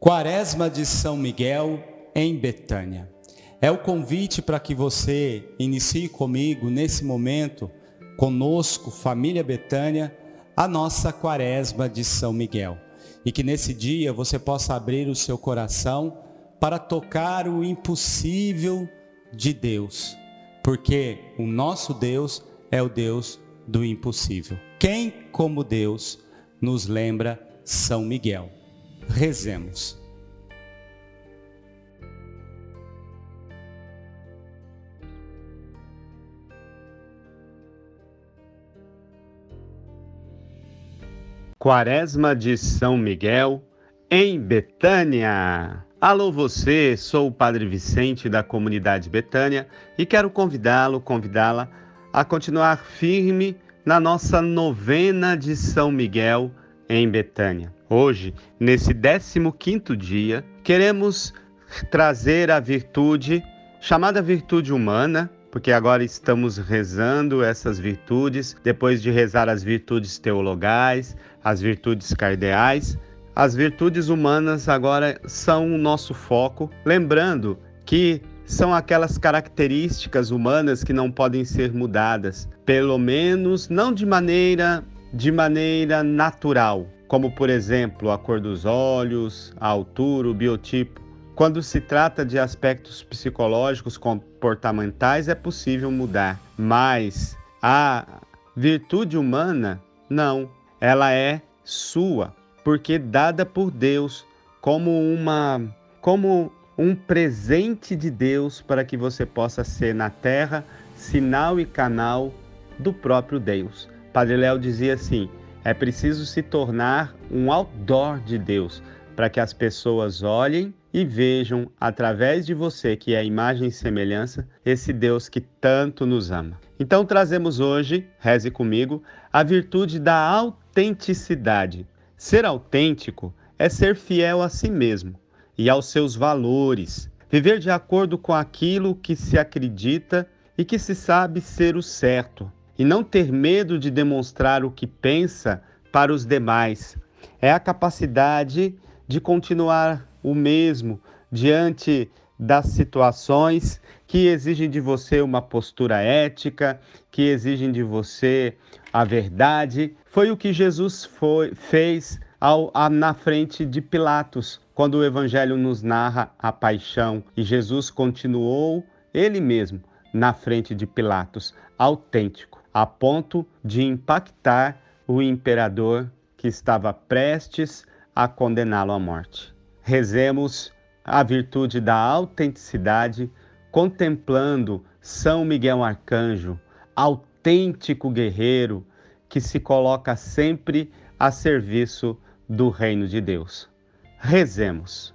Quaresma de São Miguel em Betânia. É o convite para que você inicie comigo nesse momento, conosco, família Betânia, a nossa Quaresma de São Miguel. E que nesse dia você possa abrir o seu coração para tocar o impossível de Deus, porque o nosso Deus é o Deus do impossível. Quem, como Deus, nos lembra São Miguel? Rezemos. Quaresma de São Miguel, em Betânia. Alô você, sou o Padre Vicente da comunidade Betânia e quero convidá-lo, convidá-la a continuar firme na nossa novena de São Miguel em Betânia. Hoje, nesse 15º dia, queremos trazer a virtude chamada virtude humana, porque agora estamos rezando essas virtudes, depois de rezar as virtudes teologais, as virtudes cardeais, as virtudes humanas agora são o nosso foco, lembrando que são aquelas características humanas que não podem ser mudadas, pelo menos não de maneira de maneira natural, como por exemplo a cor dos olhos, a altura, o biotipo. Quando se trata de aspectos psicológicos comportamentais é possível mudar, mas a virtude humana não, ela é sua, porque dada por Deus como uma como um presente de Deus para que você possa ser na terra sinal e canal do próprio Deus. Padre Léo dizia assim: é preciso se tornar um outdoor de Deus para que as pessoas olhem e vejam através de você, que é a imagem e semelhança, esse Deus que tanto nos ama. Então trazemos hoje, reze comigo, a virtude da autenticidade. Ser autêntico é ser fiel a si mesmo e aos seus valores, viver de acordo com aquilo que se acredita e que se sabe ser o certo, e não ter medo de demonstrar o que pensa para os demais. É a capacidade de continuar o mesmo diante das situações que exigem de você uma postura ética, que exigem de você a verdade. Foi o que Jesus foi, fez ao, a, na frente de Pilatos, quando o Evangelho nos narra a paixão. E Jesus continuou ele mesmo na frente de Pilatos, autêntico, a ponto de impactar o imperador que estava prestes a condená-lo à morte. Rezemos a virtude da autenticidade, contemplando São Miguel Arcanjo, autêntico guerreiro que se coloca sempre a serviço do reino de Deus. Rezemos.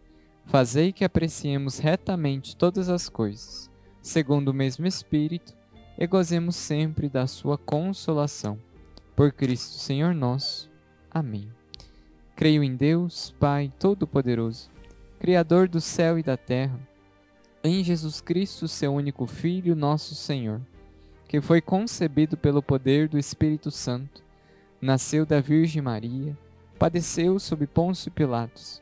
fazei que apreciemos retamente todas as coisas, segundo o mesmo Espírito, e gozemos sempre da sua consolação. Por Cristo Senhor nosso. Amém. Creio em Deus, Pai Todo-Poderoso, Criador do céu e da terra, em Jesus Cristo, seu único Filho, nosso Senhor, que foi concebido pelo poder do Espírito Santo, nasceu da Virgem Maria, padeceu sob Pôncio Pilatos,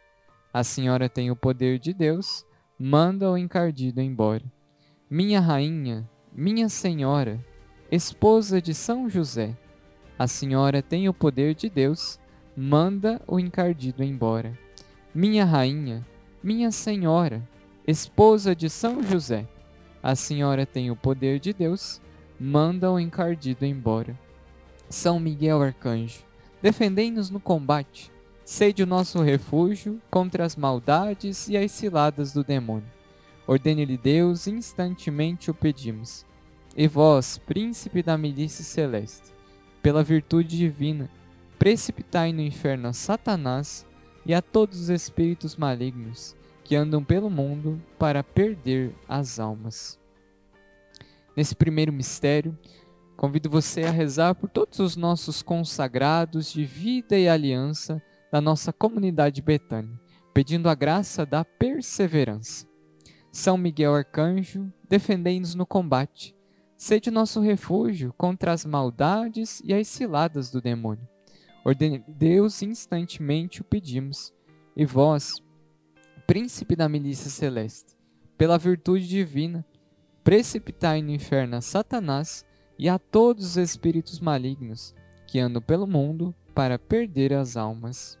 a senhora tem o poder de Deus, manda o encardido embora. Minha rainha, minha senhora, esposa de São José, a senhora tem o poder de Deus, manda o encardido embora. Minha rainha, minha senhora, esposa de São José, a senhora tem o poder de Deus, manda o encardido embora. São Miguel Arcanjo, defendei-nos no combate, sede o nosso refúgio contra as maldades e as ciladas do demônio. Ordene-lhe Deus, instantemente o pedimos. E vós, príncipe da milícia celeste, pela virtude divina, precipitai no inferno a Satanás e a todos os espíritos malignos que andam pelo mundo para perder as almas. Nesse primeiro mistério, convido você a rezar por todos os nossos consagrados de vida e aliança da nossa comunidade Betânia, pedindo a graça da perseverança. São Miguel Arcanjo, defendei-nos no combate. Sede nosso refúgio contra as maldades e as ciladas do demônio. Ordene Deus instantemente o pedimos. E vós, príncipe da milícia celeste, pela virtude divina, precipitai no inferno a Satanás e a todos os espíritos malignos que andam pelo mundo para perder as almas.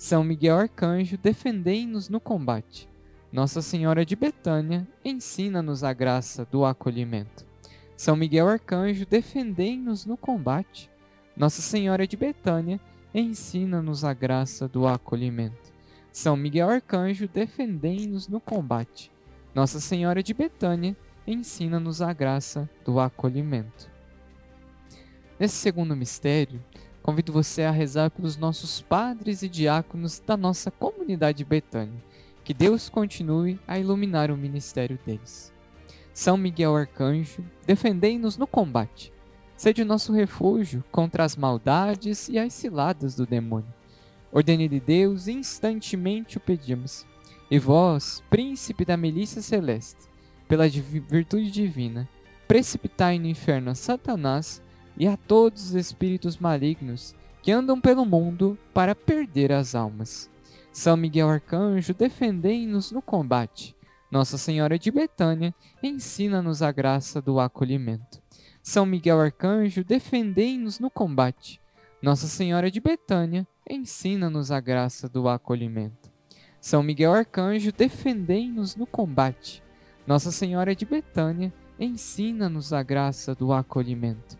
São Miguel Arcanjo, defendei-nos no combate. Nossa Senhora de Betânia, ensina-nos a graça do acolhimento. São Miguel Arcanjo, defendei-nos no combate. Nossa Senhora de Betânia, ensina-nos a graça do acolhimento. São Miguel Arcanjo, defendei-nos no combate. Nossa Senhora de Betânia, ensina-nos a graça do acolhimento. Nesse segundo mistério, convido você a rezar pelos nossos padres e diáconos da nossa comunidade Betânia. Que Deus continue a iluminar o ministério deles. São Miguel Arcanjo, defendei-nos no combate Sede o nosso refúgio contra as maldades e as ciladas do demônio. Ordene-lhe Deus, instantemente o pedimos. E vós, príncipe da milícia celeste, pela virtude divina, precipitai no inferno a Satanás e a todos os espíritos malignos que andam pelo mundo para perder as almas. São Miguel Arcanjo, defendei-nos no combate. Nossa Senhora de Betânia, ensina-nos a graça do acolhimento. São Miguel Arcanjo, defendei-nos no combate. Nossa Senhora de Betânia, ensina-nos a graça do acolhimento. São Miguel Arcanjo, defendei-nos no combate. Nossa Senhora de Betânia, ensina-nos a graça do acolhimento.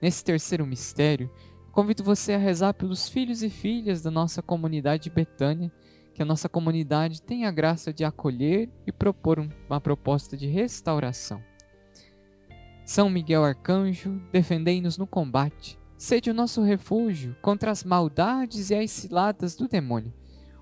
Nesse terceiro mistério, convido você a rezar pelos filhos e filhas da nossa comunidade Betânia, que a nossa comunidade tenha a graça de acolher e propor uma proposta de restauração. São Miguel Arcanjo, defendei-nos no combate. Sede o nosso refúgio contra as maldades e as ciladas do demônio.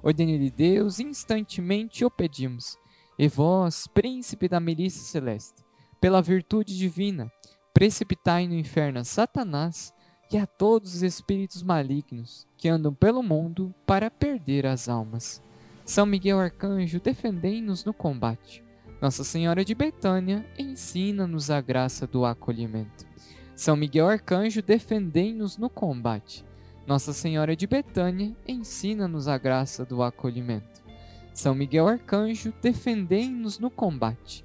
Ordene-lhe Deus, instantemente o pedimos. E vós, príncipe da milícia celeste, pela virtude divina, precipitai no inferno a Satanás e a todos os espíritos malignos que andam pelo mundo para perder as almas. São Miguel Arcanjo, defendei-nos no combate. Nossa Senhora de Betânia, ensina-nos a graça do acolhimento. São Miguel Arcanjo, defendei-nos no combate. Nossa Senhora de Betânia, ensina-nos a graça do acolhimento. São Miguel Arcanjo, defendei-nos no combate.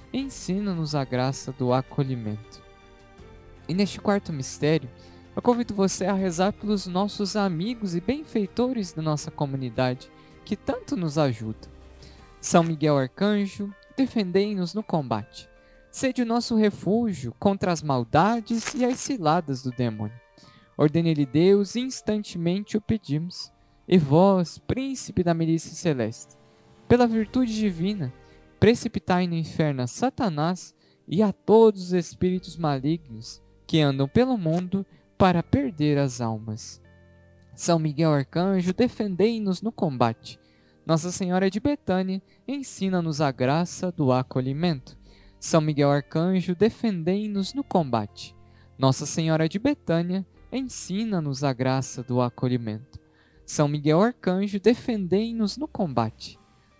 ensina-nos a graça do acolhimento. E neste quarto mistério, eu convido você a rezar pelos nossos amigos e benfeitores da nossa comunidade, que tanto nos ajudam. São Miguel Arcanjo, defendei-nos no combate. Sede o nosso refúgio contra as maldades e as ciladas do demônio. Ordene-lhe Deus, instantemente o pedimos. E vós, príncipe da milícia celeste, pela virtude divina, precipitai no inferno a Satanás e a todos os espíritos malignos que andam pelo mundo para perder as almas. São Miguel Arcanjo, defendei-nos no combate. Nossa Senhora de Betânia, ensina-nos a graça do acolhimento. São Miguel Arcanjo, defendei-nos no combate. Nossa Senhora de Betânia, ensina-nos a graça do acolhimento. São Miguel Arcanjo, defendei-nos no combate.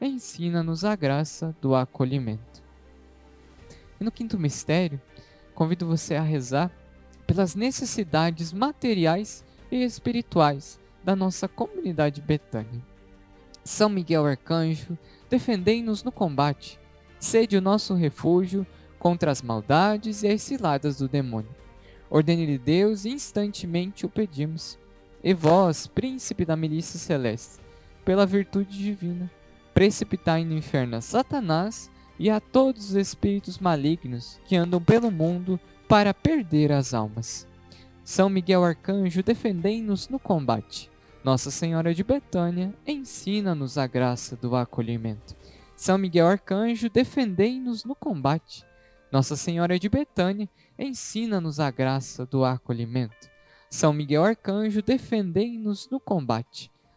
ensina-nos a graça do acolhimento. E no quinto mistério, convido você a rezar pelas necessidades materiais e espirituais da nossa comunidade Betânia. São Miguel Arcanjo, defendei-nos no combate. Sede o nosso refúgio contra as maldades e as ciladas do demônio. Ordene-lhe Deus, instantemente o pedimos. E vós, príncipe da milícia celeste, pela virtude divina, precipitai no inferno a Satanás e a todos os espíritos malignos que andam pelo mundo para perder as almas. São Miguel Arcanjo, defendei-nos no combate. Nossa Senhora de Betânia, ensina-nos a graça do acolhimento. São Miguel Arcanjo, defendei-nos no combate. Nossa Senhora de Betânia, ensina-nos a graça do acolhimento. São Miguel Arcanjo, defendei-nos no combate.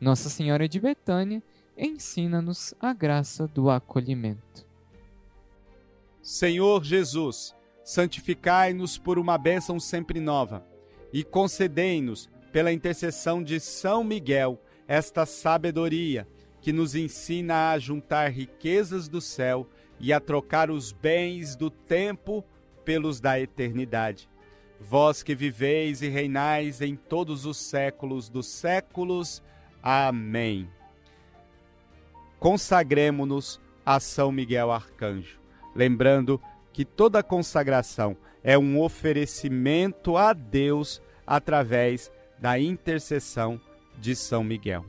Nossa Senhora de Betânia, ensina-nos a graça do acolhimento. Senhor Jesus, santificai-nos por uma bênção sempre nova e concedei-nos, pela intercessão de São Miguel, esta sabedoria que nos ensina a juntar riquezas do céu e a trocar os bens do tempo pelos da eternidade. Vós que viveis e reinais em todos os séculos dos séculos. Amém. Consagremos-nos a São Miguel Arcanjo, lembrando que toda consagração é um oferecimento a Deus através da intercessão de São Miguel.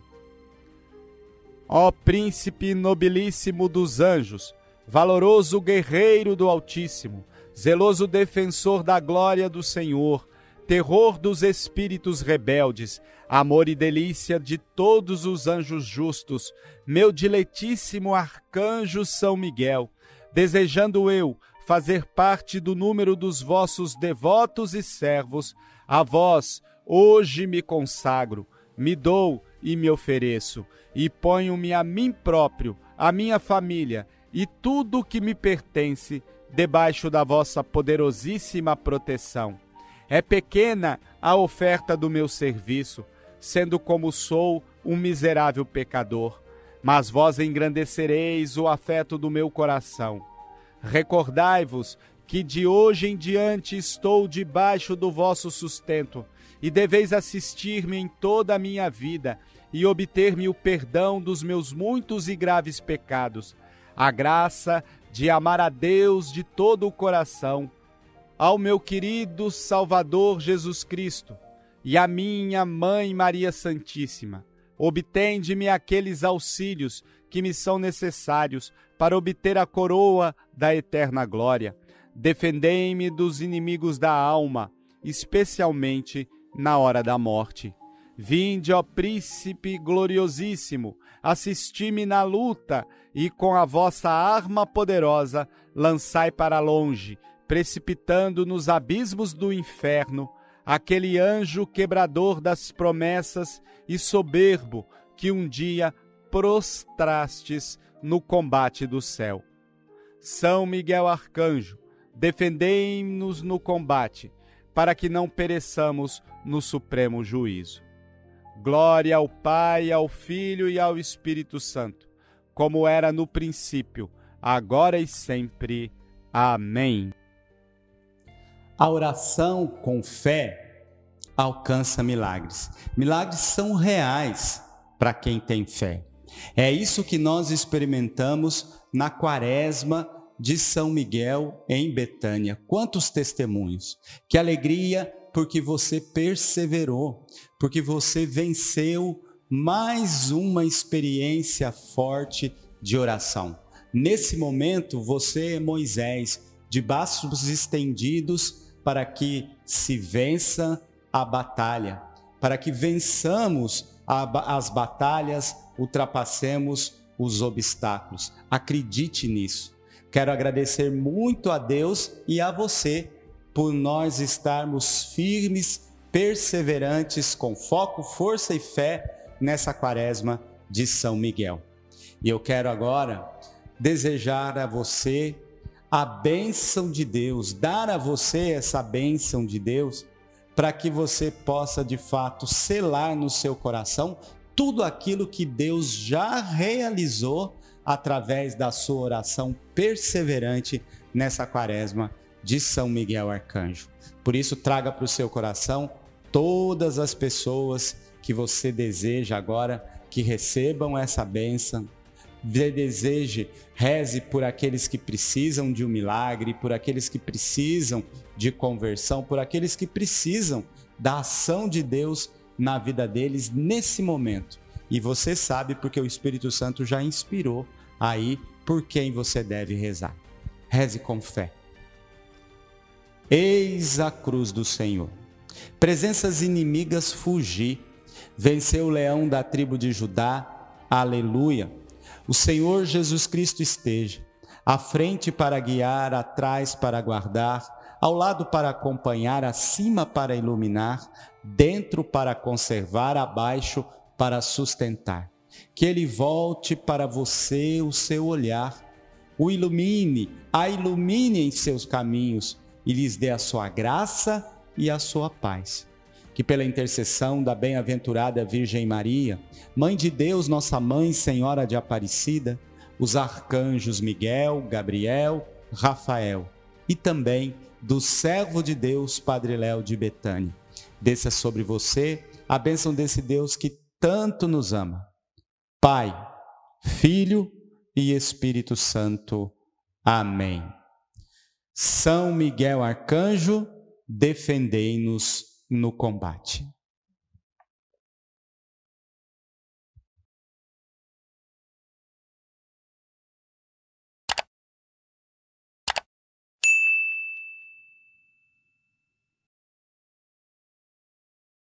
Ó príncipe nobilíssimo dos anjos, valoroso guerreiro do Altíssimo, zeloso defensor da glória do Senhor, terror dos espíritos rebeldes, amor e delícia de todos os anjos justos, meu diletíssimo arcanjo São Miguel, desejando eu fazer parte do número dos vossos devotos e servos, a vós hoje me consagro, me dou e me ofereço, e ponho-me a mim próprio, a minha família e tudo o que me pertence debaixo da vossa poderosíssima proteção. É pequena a oferta do meu serviço, sendo como sou um miserável pecador, mas vós engrandecereis o afeto do meu coração. Recordai-vos que de hoje em diante estou debaixo do vosso sustento, e deveis assistir-me em toda a minha vida e obter-me o perdão dos meus muitos e graves pecados, a graça de amar a Deus de todo o coração, ao meu querido Salvador Jesus Cristo e à minha Mãe Maria Santíssima. Obtende-me aqueles auxílios que me são necessários para obter a coroa da eterna glória. Defendei-me dos inimigos da alma, especialmente na hora da morte. Vinde, ó príncipe gloriosíssimo, assisti-me na luta e com a vossa arma poderosa lançai para longe, precipitando nos abismos do inferno, aquele anjo quebrador das promessas e soberbo que um dia prostrastes no combate do céu. São Miguel Arcanjo, defendei-nos no combate, para que não pereçamos no supremo juízo. Glória ao Pai, ao Filho e ao Espírito Santo, como era no princípio, agora e sempre. Amém. A oração com fé alcança milagres. Milagres são reais para quem tem fé. É isso que nós experimentamos na quaresma de São Miguel em Betânia. Quantos testemunhos! Que alegria porque você perseverou, porque você venceu mais uma experiência forte de oração. Nesse momento, você é Moisés, de braços estendidos para que se vença a batalha, para que vençamos a, as batalhas, ultrapassemos os obstáculos. Acredite nisso. Quero agradecer muito a Deus e a você por nós estarmos firmes, perseverantes, com foco, força e fé nessa quaresma de São Miguel. E eu quero agora desejar a você a bênção de Deus, dar a você essa bênção de Deus, para que você possa de fato selar no seu coração tudo aquilo que Deus já realizou através da sua oração perseverante nessa quaresma de São Miguel Arcanjo. Por isso, traga para o seu coração todas as pessoas que você deseja agora que recebam essa bênção. Deseje, reze por aqueles que precisam de um milagre, por aqueles que precisam de conversão, por aqueles que precisam da ação de Deus na vida deles nesse momento. E você sabe porque o Espírito Santo já inspirou aí por quem você deve rezar. Reze com fé. Eis a cruz do Senhor. Presenças inimigas fugi. Venceu o leão da tribo de Judá. Aleluia. O Senhor Jesus Cristo esteja à frente para guiar, atrás para guardar, ao lado para acompanhar, acima para iluminar, dentro para conservar, abaixo para sustentar. Que ele volte para você o seu olhar, o ilumine, a ilumine em seus caminhos e lhes dê a sua graça e a sua paz. Que pela intercessão da bem-aventurada Virgem Maria, Mãe de Deus, nossa Mãe, Senhora de Aparecida, os arcanjos Miguel, Gabriel, Rafael e também do servo de Deus, Padre Léo de Betânia. Desça sobre você a bênção desse Deus que tanto nos ama. Pai, Filho e Espírito Santo. Amém. São Miguel Arcanjo, defendei-nos no combate.